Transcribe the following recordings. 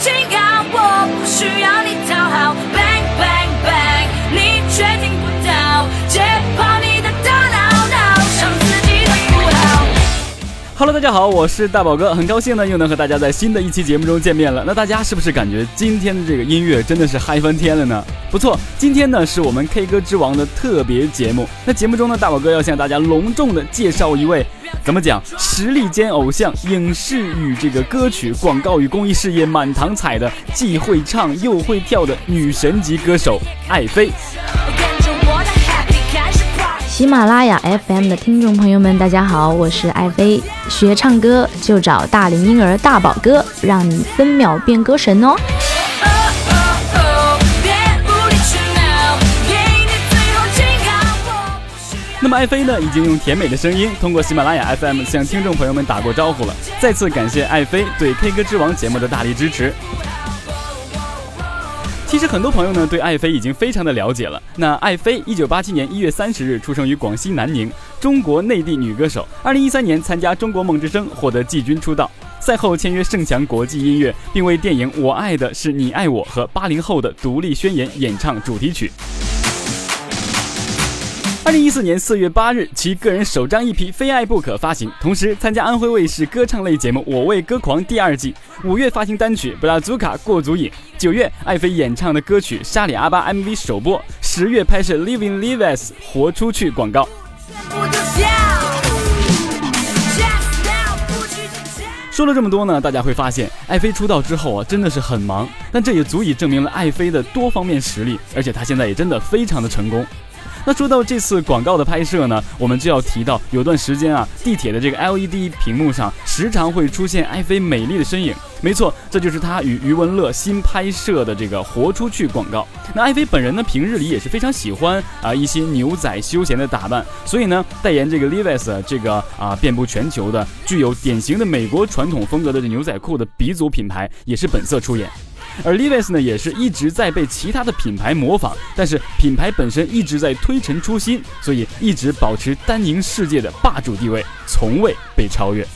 请让我不需要你讨好 Hello，大家好，我是大宝哥，很高兴呢又能和大家在新的一期节目中见面了。那大家是不是感觉今天的这个音乐真的是嗨翻天了呢？不错，今天呢是我们 K 歌之王的特别节目。那节目中呢，大宝哥要向大家隆重的介绍一位，怎么讲，实力兼偶像，影视与这个歌曲、广告与公益事业满堂彩的，既会唱又会跳的女神级歌手爱妃。喜马拉雅 FM 的听众朋友们，大家好，我是爱妃。学唱歌就找大龄婴儿大宝哥，让你分秒变歌神哦。那么爱妃呢，已经用甜美的声音通过喜马拉雅 FM 向听众朋友们打过招呼了。再次感谢爱妃对 K 歌之王节目的大力支持。其实很多朋友呢对爱妃已经非常的了解了。那爱妃，一九八七年一月三十日出生于广西南宁，中国内地女歌手。二零一三年参加中国梦之声，获得季军出道。赛后签约盛强国际音乐，并为电影《我爱的是你爱我》和八零后的独立宣言演唱主题曲。二零一四年四月八日，其个人首张 EP《非爱不可》发行，同时参加安徽卫视歌唱类节目《我为歌狂》第二季。五月发行单曲《布拉祖卡过足瘾》。九月，爱妃演唱的歌曲《沙里阿巴》MV 首播。十月拍摄《Living Lives》活出去广告。说了这么多呢，大家会发现，爱妃出道之后啊，真的是很忙，但这也足以证明了爱妃的多方面实力，而且她现在也真的非常的成功。那 说到这次广告的拍摄呢，我们就要提到有段时间啊，地铁的这个 LED 屏幕上时常会出现爱妃美丽的身影。没错，这就是她与余文乐新拍摄的这个“活出去”广告。那爱妃本人呢，平日里也是非常喜欢啊一些牛仔休闲的打扮，所以呢，代言这个 Levi's 这个啊遍布全球的、具有典型的美国传统风格的这牛仔裤的鼻祖品牌，也是本色出演。而 Levi's 呢，也是一直在被其他的品牌模仿，但是品牌本身一直在推陈出新，所以一直保持单宁世界的霸主地位，从未被超越。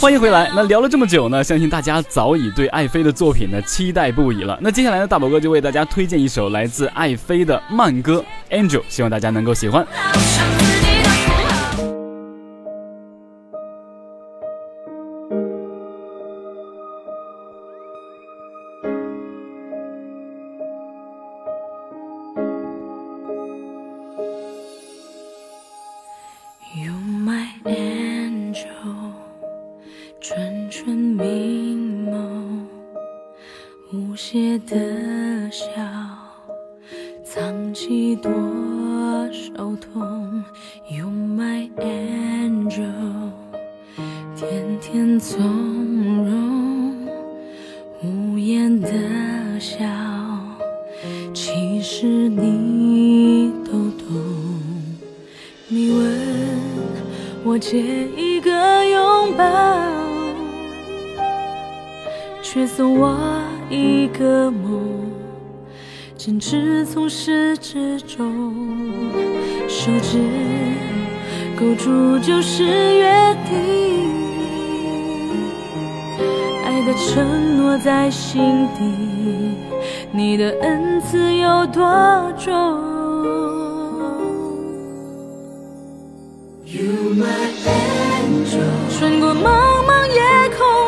欢迎回来。那聊了这么久呢，相信大家早已对爱妃的作品呢期待不已了。那接下来呢，大宝哥就为大家推荐一首来自爱妃的慢歌《Angel》，希望大家能够喜欢。个梦，坚持从始至终，手指勾住就是约定，爱的承诺在心底，你的恩赐有多重？You my angel，穿过茫茫夜空，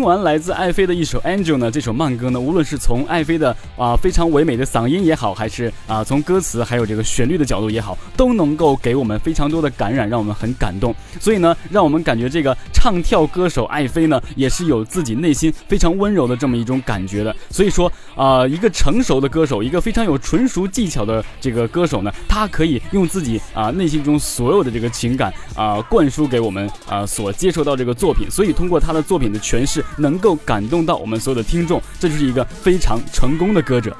听完来自爱妃的一首《Angel》呢，这首慢歌呢，无论是从爱妃的啊非常唯美的嗓音也好，还是啊从歌词还有这个旋律的角度也好，都能够给我们非常多的感染，让我们很感动。所以呢，让我们感觉这个唱跳歌手爱妃呢，也是有自己内心非常温柔的这么一种感觉的。所以说啊，一个成熟的歌手，一个非常有纯熟技巧的这个歌手呢，他可以用自己啊内心中所有的这个情感啊灌输给我们啊所接受到这个作品。所以通过他的作品。的诠释能够感动到我们所有的听众，这就是一个非常成功的歌者。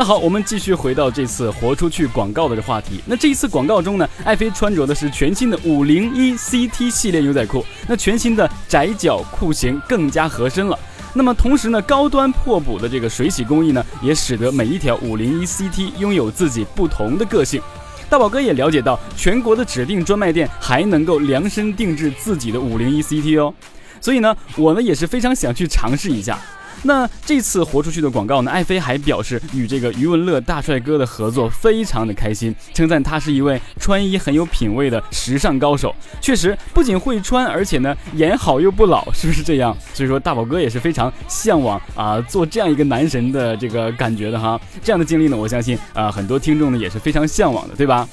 那好，我们继续回到这次活出去广告的这话题。那这一次广告中呢，爱妃穿着的是全新的五零一 CT 系列牛仔裤，那全新的窄脚裤型更加合身了。那么同时呢，高端破补的这个水洗工艺呢，也使得每一条五零一 CT 拥有自己不同的个性。大宝哥也了解到，全国的指定专卖店还能够量身定制自己的五零一 CT 哦，所以呢，我呢也是非常想去尝试一下。那这次活出去的广告呢？爱妃还表示与这个余文乐大帅哥的合作非常的开心，称赞他是一位穿衣很有品味的时尚高手。确实，不仅会穿，而且呢颜好又不老，是不是这样？所以说大宝哥也是非常向往啊做这样一个男神的这个感觉的哈。这样的经历呢，我相信啊很多听众呢也是非常向往的，对吧？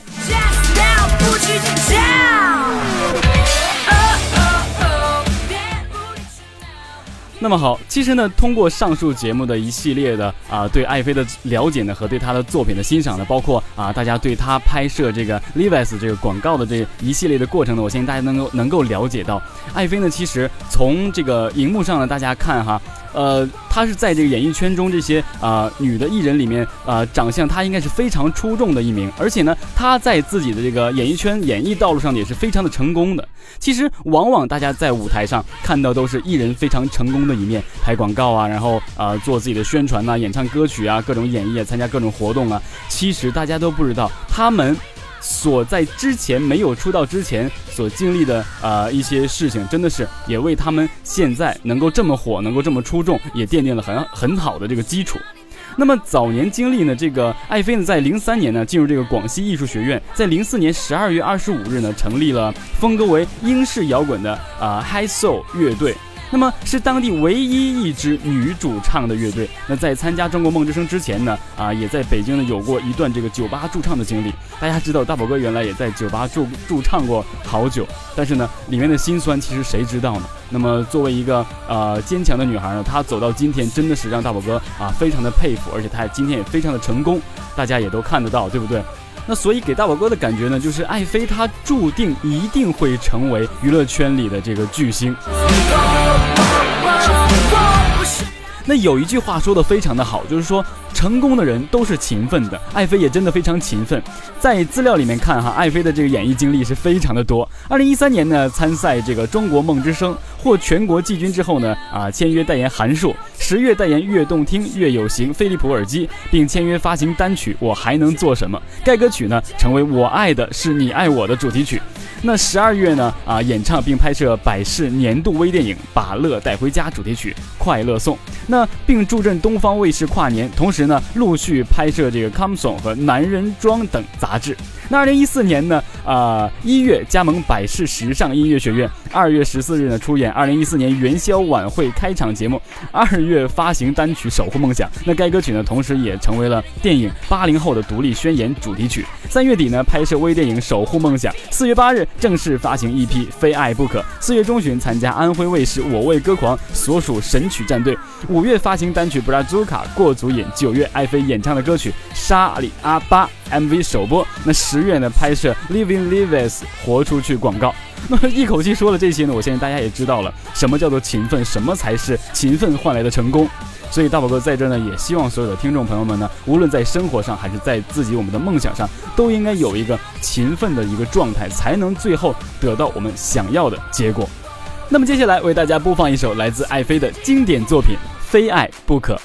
那么好，其实呢，通过上述节目的一系列的啊，对爱妃的了解呢，和对他的作品的欣赏呢，包括啊，大家对他拍摄这个 Levi's 这个广告的这一系列的过程呢，我相信大家能够能够了解到，爱妃呢，其实从这个荧幕上呢，大家看哈。呃，她是在这个演艺圈中这些啊女的艺人里面啊，长相她应该是非常出众的一名，而且呢，她在自己的这个演艺圈演艺道路上也是非常的成功的。其实，往往大家在舞台上看到都是艺人非常成功的一面，拍广告啊，然后啊做自己的宣传呐，演唱歌曲啊，各种演绎啊，参加各种活动啊。其实大家都不知道他们。所在之前没有出道之前所经历的啊一些事情，真的是也为他们现在能够这么火，能够这么出众，也奠定了很很好的这个基础。那么早年经历呢，这个爱妃呢，在零三年呢进入这个广西艺术学院，在零四年十二月二十五日呢，成立了风格为英式摇滚的啊 High Soul 乐队。那么是当地唯一一支女主唱的乐队。那在参加中国梦之声之前呢，啊，也在北京呢有过一段这个酒吧驻唱的经历。大家知道，大宝哥原来也在酒吧驻驻唱过好久，但是呢，里面的辛酸其实谁知道呢？那么作为一个呃坚强的女孩呢，她走到今天真的是让大宝哥啊非常的佩服，而且她今天也非常的成功，大家也都看得到，对不对？那所以给大宝哥的感觉呢，就是爱妃她注定一定会成为娱乐圈里的这个巨星。那有一句话说的非常的好，就是说。成功的人都是勤奋的，爱妃也真的非常勤奋。在资料里面看哈，爱妃的这个演艺经历是非常的多。二零一三年呢，参赛这个中国梦之声，获全国季军之后呢，啊，签约代言韩束，十月代言悦动听、悦有型、飞利浦耳机，并签约发行单曲《我还能做什么》。该歌曲呢，成为我爱的是你爱我的主题曲。那十二月呢，啊，演唱并拍摄百事年度微电影《把乐带回家》主题曲《快乐颂》。那并助阵东方卫视跨年，同时呢，陆续拍摄这个《Come Song》和《男人装》等杂志。那二零一四年呢，啊，一月加盟百事时尚音乐学院，二月十四日呢，出演二零一四年元宵晚会开场节目，二月发行单曲《守护梦想》。那该歌曲呢，同时也成为了电影《八零后的独立宣言》主题曲。三月底呢，拍摄微电影《守护梦想》。四月八日正式发行 EP《非爱不可》。四月中旬参加安徽卫视《我为歌狂》，所属神曲战队。五月发行单曲《布拉祖卡》过足瘾，九月爱妃演唱的歌曲《沙里阿巴》MV 首播。那十月呢拍摄《Living Lives》活出去广告。那 么一口气说了这些呢，我相信大家也知道了什么叫做勤奋，什么才是勤奋换来的成功。所以大宝哥在这呢，也希望所有的听众朋友们呢，无论在生活上还是在自己我们的梦想上，都应该有一个勤奋的一个状态，才能最后得到我们想要的结果。那么接下来为大家播放一首来自爱妃的经典作品《非爱不可》。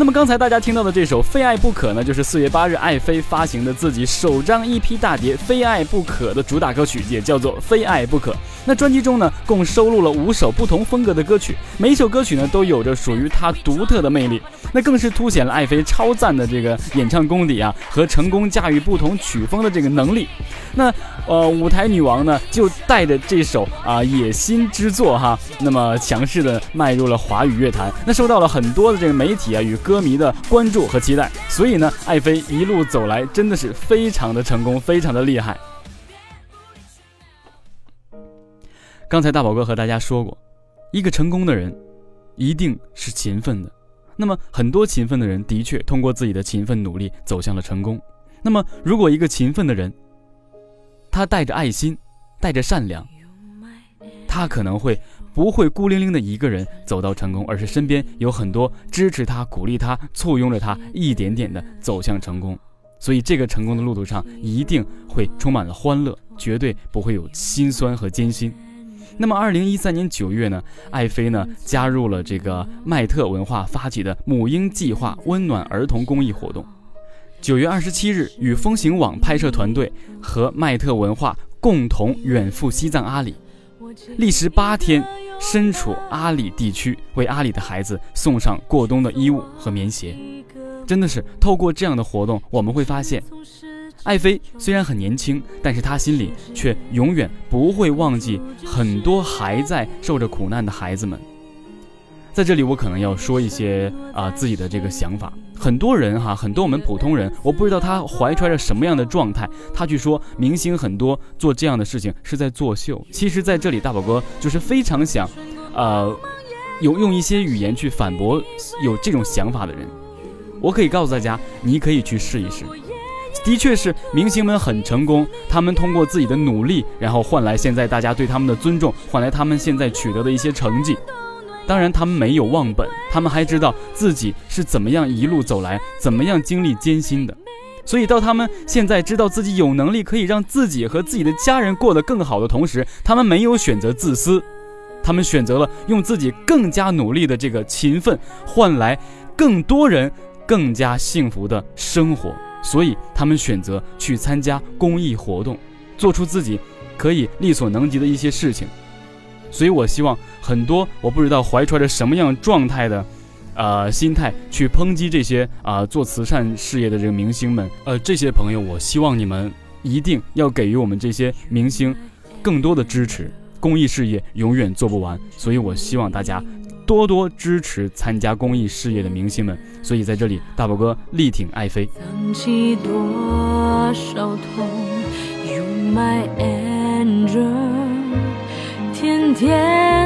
那么刚才大家听到的这首《非爱不可》呢，就是四月八日爱妃发行的自己首张 EP 大碟《非爱不可》的主打歌曲，也叫做《非爱不可》。那专辑中呢，共收录了五首不同风格的歌曲，每一首歌曲呢，都有着属于它独特的魅力，那更是凸显了爱妃超赞的这个演唱功底啊，和成功驾驭不同曲风的这个能力。那呃，舞台女王呢，就带着这首啊野心之作哈，那么强势的迈入了华语乐坛，那受到了很多的这个媒体啊与歌歌迷的关注和期待。所以呢，爱妃一路走来真的是非常的成功，非常的厉害。刚才大宝哥和大家说过，一个成功的人一定是勤奋的。那么很多勤奋的人的确通过自己的勤奋努力走向了成功。那么如果一个勤奋的人，他带着爱心，带着善良，他可能会不会孤零零的一个人走到成功，而是身边有很多支持他、鼓励他、簇拥着他，一点点的走向成功。所以这个成功的路途上一定会充满了欢乐，绝对不会有心酸和艰辛。那么，二零一三年九月呢，艾菲呢加入了这个麦特文化发起的母婴计划温暖儿童公益活动。九月二十七日，与风行网拍摄团队和麦特文化共同远赴西藏阿里，历时八天，身处阿里地区，为阿里的孩子送上过冬的衣物和棉鞋。真的是透过这样的活动，我们会发现，爱妃虽然很年轻，但是她心里却永远不会忘记很多还在受着苦难的孩子们。在这里，我可能要说一些啊自己的这个想法。很多人哈，很多我们普通人，我不知道他怀揣着什么样的状态，他去说明星很多做这样的事情是在作秀。其实，在这里，大宝哥就是非常想，呃，有用一些语言去反驳有这种想法的人。我可以告诉大家，你可以去试一试。的确是明星们很成功，他们通过自己的努力，然后换来现在大家对他们的尊重，换来他们现在取得的一些成绩。当然，他们没有忘本，他们还知道自己是怎么样一路走来，怎么样经历艰辛的。所以，到他们现在知道自己有能力可以让自己和自己的家人过得更好的同时，他们没有选择自私，他们选择了用自己更加努力的这个勤奋，换来更多人更加幸福的生活。所以，他们选择去参加公益活动，做出自己可以力所能及的一些事情。所以，我希望很多我不知道怀揣着什么样状态的，呃，心态去抨击这些啊做慈善事业的这个明星们，呃，这些朋友，我希望你们一定要给予我们这些明星更多的支持。公益事业永远做不完，所以我希望大家多多支持参加公益事业的明星们。所以在这里，大宝哥力挺爱妃。天天。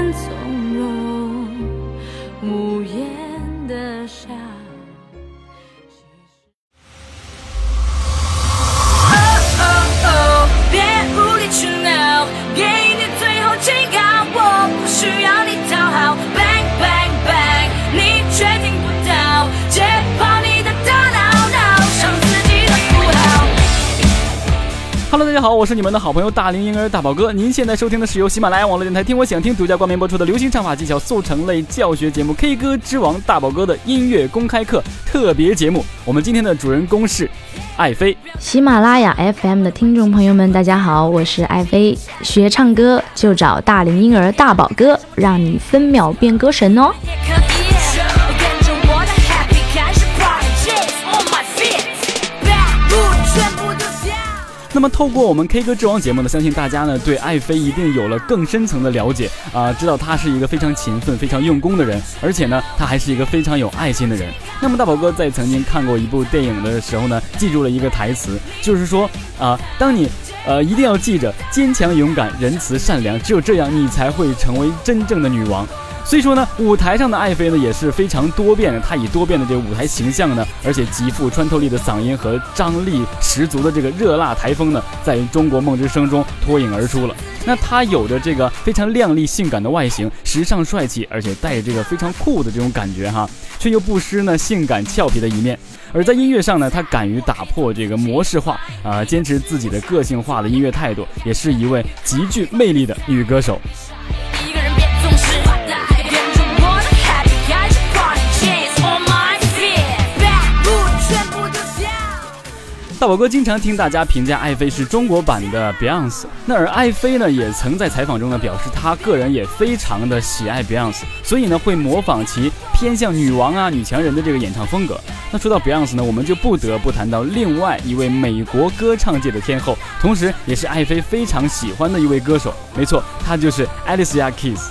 大家好，我是你们的好朋友大龄婴儿大宝哥。您现在收听的是由喜马拉雅网络电台听我想听独家冠名播出的流行唱法技巧速成类教学节目《K 歌之王》大宝哥的音乐公开课特别节目。我们今天的主人公是爱妃。喜马拉雅 FM 的听众朋友们，大家好，我是爱妃。学唱歌就找大龄婴儿大宝哥，让你分秒变歌神哦。那么透过我们 K 歌之王节目呢，相信大家呢对爱妃一定有了更深层的了解啊、知道她是一个非常勤奋、非常用功的人，而且呢，她还是一个非常有爱心的人。那么大宝哥在曾经看过一部电影的时候呢，记住了一个台词，就是说啊、当你呃一定要记着坚强、勇敢、仁慈、善良，只有这样你才会成为真正的女王。所以说呢，舞台上的爱妃呢也是非常多变的，她以多变的这个舞台形象呢，而且极富穿透力的嗓音和张力十足的这个热辣台风呢，在中国梦之声中脱颖而出了。那她有着这个非常靓丽性感的外形，时尚帅气，而且带着这个非常酷的这种感觉哈，却又不失呢性感俏皮的一面。而在音乐上呢，她敢于打破这个模式化啊、坚持自己的个性化的音乐态度，也是一位极具魅力的女歌手。大宝哥经常听大家评价爱妃是中国版的 Beyonce，那而爱妃呢，也曾在采访中呢表示，她个人也非常的喜爱 Beyonce，所以呢会模仿其偏向女王啊、女强人的这个演唱风格。那说到 Beyonce 呢，我们就不得不谈到另外一位美国歌唱界的天后，同时也是爱妃非常喜欢的一位歌手。没错，她就是 Alicia Keys。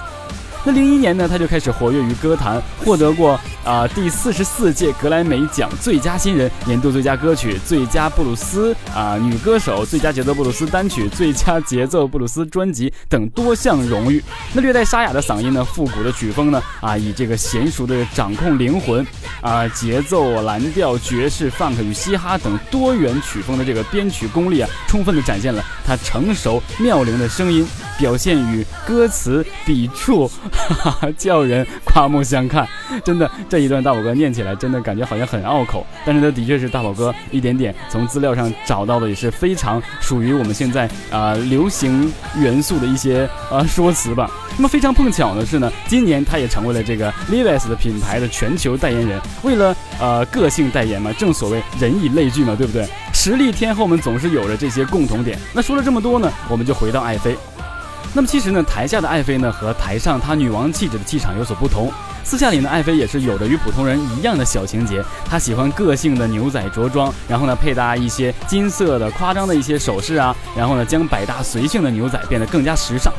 那零一年呢，她就开始活跃于歌坛，获得过啊第四十四届格莱美奖最佳新人、年度最佳歌曲、最佳布鲁斯啊女歌手、最佳节奏布鲁斯单曲、最佳节奏布鲁斯专辑等多项荣誉。那略带沙哑的嗓音呢，复古的曲风呢，啊以这个娴熟的掌控灵魂啊节奏蓝调、爵士、funk 与嘻哈等多元曲风的这个编曲功力啊，充分的展现了他成熟妙龄的声音。表现与歌词笔触，哈哈，叫人刮目相看。真的，这一段大宝哥念起来，真的感觉好像很拗口。但是呢，的确是大宝哥一点点从资料上找到的，也是非常属于我们现在啊流行元素的一些啊说辞吧。那么非常碰巧的是呢，今年他也成为了这个 Levi's 的品牌的全球代言人。为了呃个性代言嘛，正所谓人以类聚嘛，对不对？实力天后们总是有着这些共同点。那说了这么多呢，我们就回到爱妃。那么其实呢，台下的爱妃呢和台上她女王气质的气场有所不同。私下里呢，爱妃也是有着与普通人一样的小情节。她喜欢个性的牛仔着装，然后呢配搭一些金色的夸张的一些首饰啊，然后呢将百搭随性的牛仔变得更加时尚。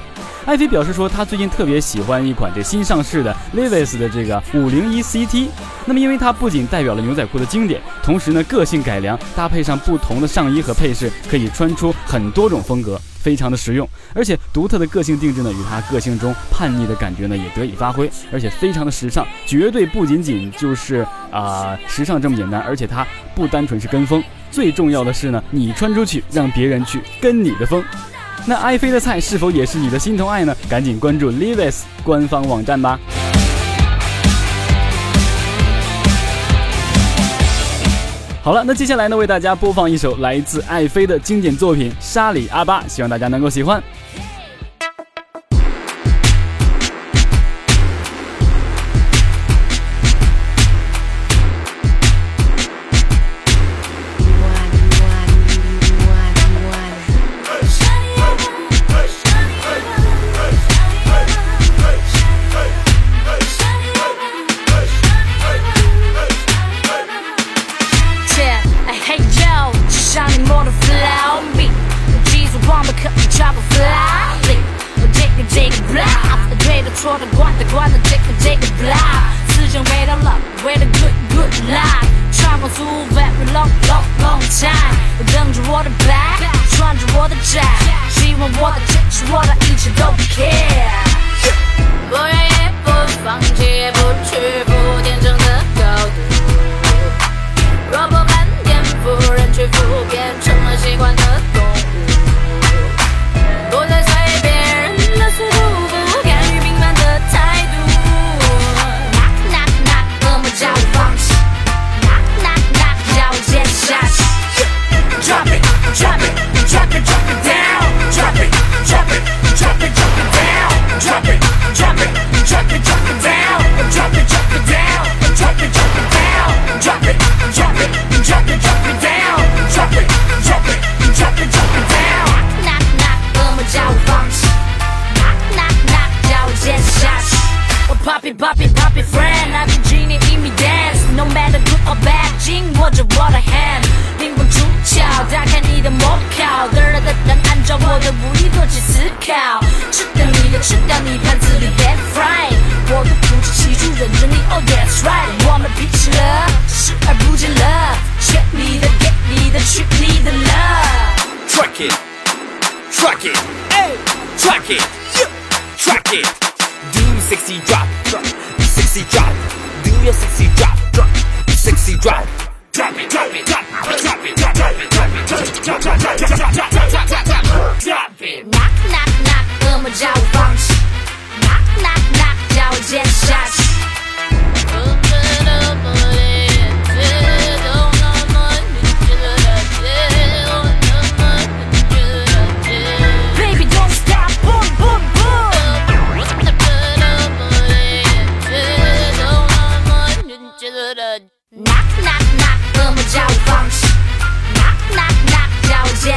艾菲表示说，她最近特别喜欢一款这新上市的 Levi's 的这个五零一 CT。那么，因为它不仅代表了牛仔裤的经典，同时呢，个性改良，搭配上不同的上衣和配饰，可以穿出很多种风格，非常的实用。而且独特的个性定制呢，与它个性中叛逆的感觉呢，也得以发挥，而且非常的时尚，绝对不仅仅就是啊时尚这么简单，而且它不单纯是跟风，最重要的是呢，你穿出去，让别人去跟你的风。那爱妃的菜是否也是你的心头爱呢？赶紧关注 Levi's 官方网站吧。好了，那接下来呢，为大家播放一首来自爱妃的经典作品《沙里阿巴》，希望大家能够喜欢。sexy drop, drop, you sexy drop, do your sexy drop, drop, you sexy drop. Drop it, drop it, drop it, drop it, drop it, drop it, drop it, drop it, drop it, drop it, drop it, drop it, drop it, drop it. Knock, knock, knock, amo já o bounce. Knock, knock, knock, já o jet it.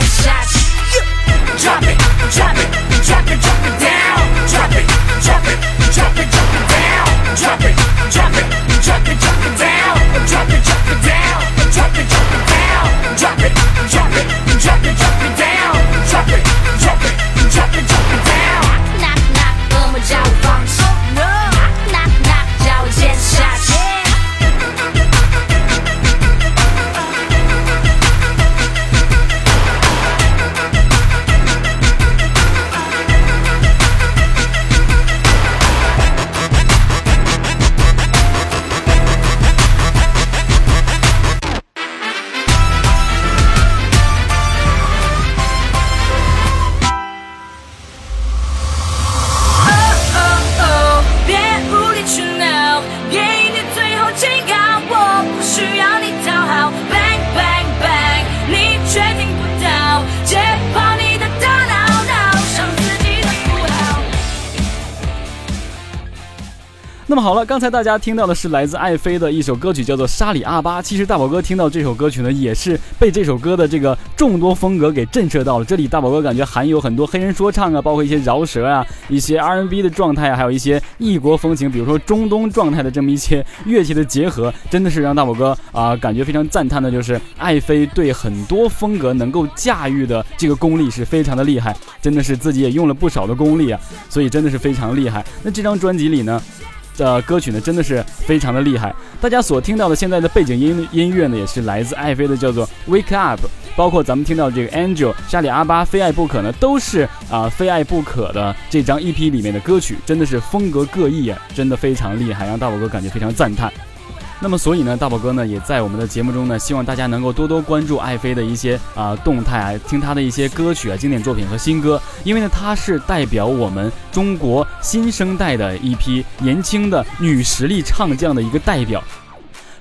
shots. Drop it, drop it, drop it, drop it down. Drop it, drop it, drop it, drop it down. Drop it, drop it, drop it, drop it down. Drop it. 刚才大家听到的是来自爱妃的一首歌曲，叫做《沙里阿巴》。其实大宝哥听到这首歌曲呢，也是被这首歌的这个众多风格给震慑到了。这里大宝哥感觉含有很多黑人说唱啊，包括一些饶舌啊，一些 R&B 的状态啊，还有一些异国风情，比如说中东状态的这么一些乐器的结合，真的是让大宝哥啊感觉非常赞叹的，就是爱妃对很多风格能够驾驭的这个功力是非常的厉害，真的是自己也用了不少的功力啊，所以真的是非常厉害。那这张专辑里呢？的歌曲呢，真的是非常的厉害。大家所听到的现在的背景音音乐呢，也是来自爱妃的，叫做《Wake Up》。包括咱们听到这个《Angel》、沙里阿巴、非爱不可呢，都是啊非爱不可的这张 EP 里面的歌曲，真的是风格各异啊，真的非常厉害，让大宝哥感觉非常赞叹。那么，所以呢，大宝哥呢也在我们的节目中呢，希望大家能够多多关注爱妃的一些啊动态啊，听她的一些歌曲啊、经典作品和新歌，因为呢，她是代表我们中国新生代的一批年轻的女实力唱将的一个代表。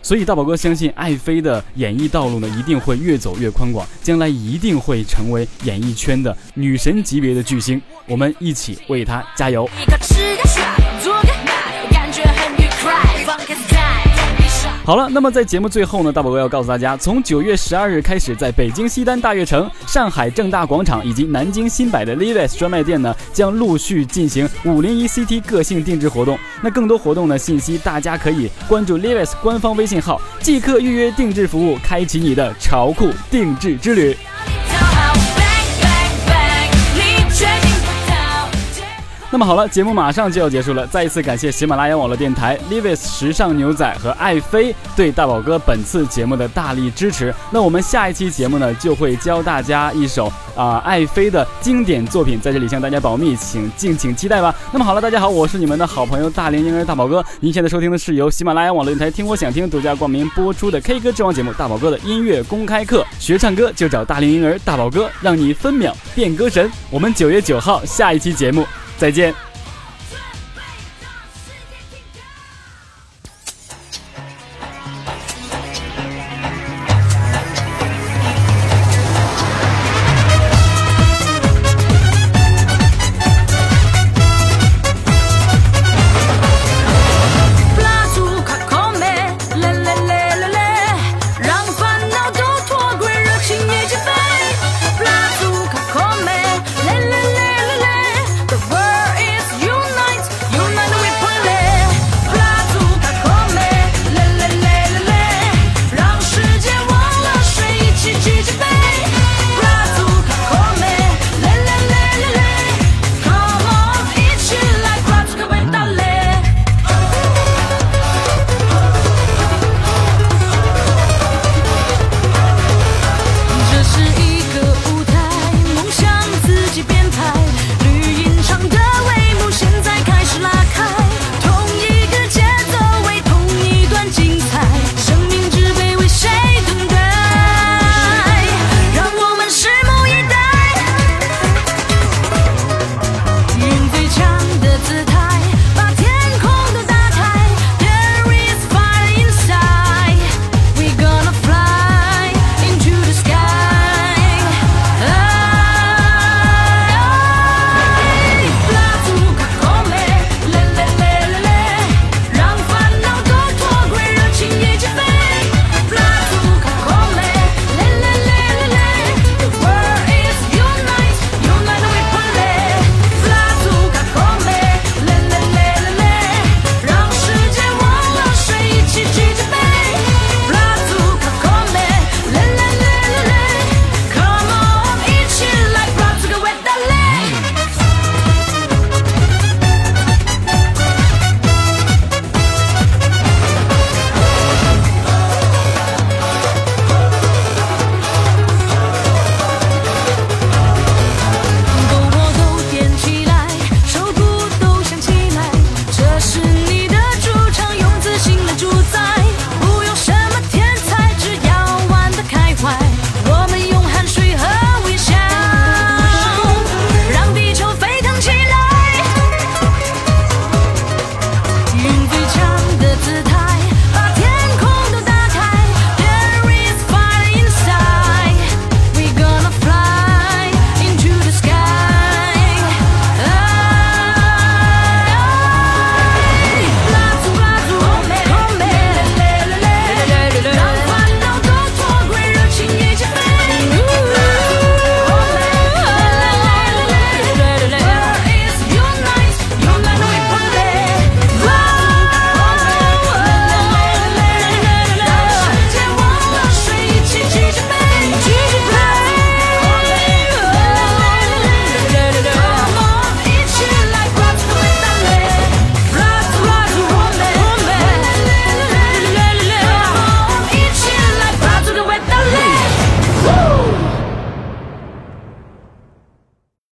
所以，大宝哥相信爱妃的演艺道路呢，一定会越走越宽广，将来一定会成为演艺圈的女神级别的巨星。我们一起为她加油！好了，那么在节目最后呢，大宝哥要告诉大家，从九月十二日开始，在北京西单大悦城、上海正大广场以及南京新百的 Levi's 专卖店呢，将陆续进行五零一 CT 个性定制活动。那更多活动呢信息，大家可以关注 Levi's 官方微信号，即刻预约定制服务，开启你的潮酷定制之旅。那么好了，节目马上就要结束了。再一次感谢喜马拉雅网络电台、Levis 时尚牛仔和爱妃对大宝哥本次节目的大力支持。那我们下一期节目呢，就会教大家一首啊爱妃的经典作品，在这里向大家保密，请敬请期待吧。那么好了，大家好，我是你们的好朋友大龄婴儿大宝哥。您现在收听的是由喜马拉雅网络电台听我想听独家冠名播出的 K 歌之王节目《大宝哥的音乐公开课》，学唱歌就找大龄婴儿大宝哥，让你分秒变歌神。我们九月九号下一期节目。再见。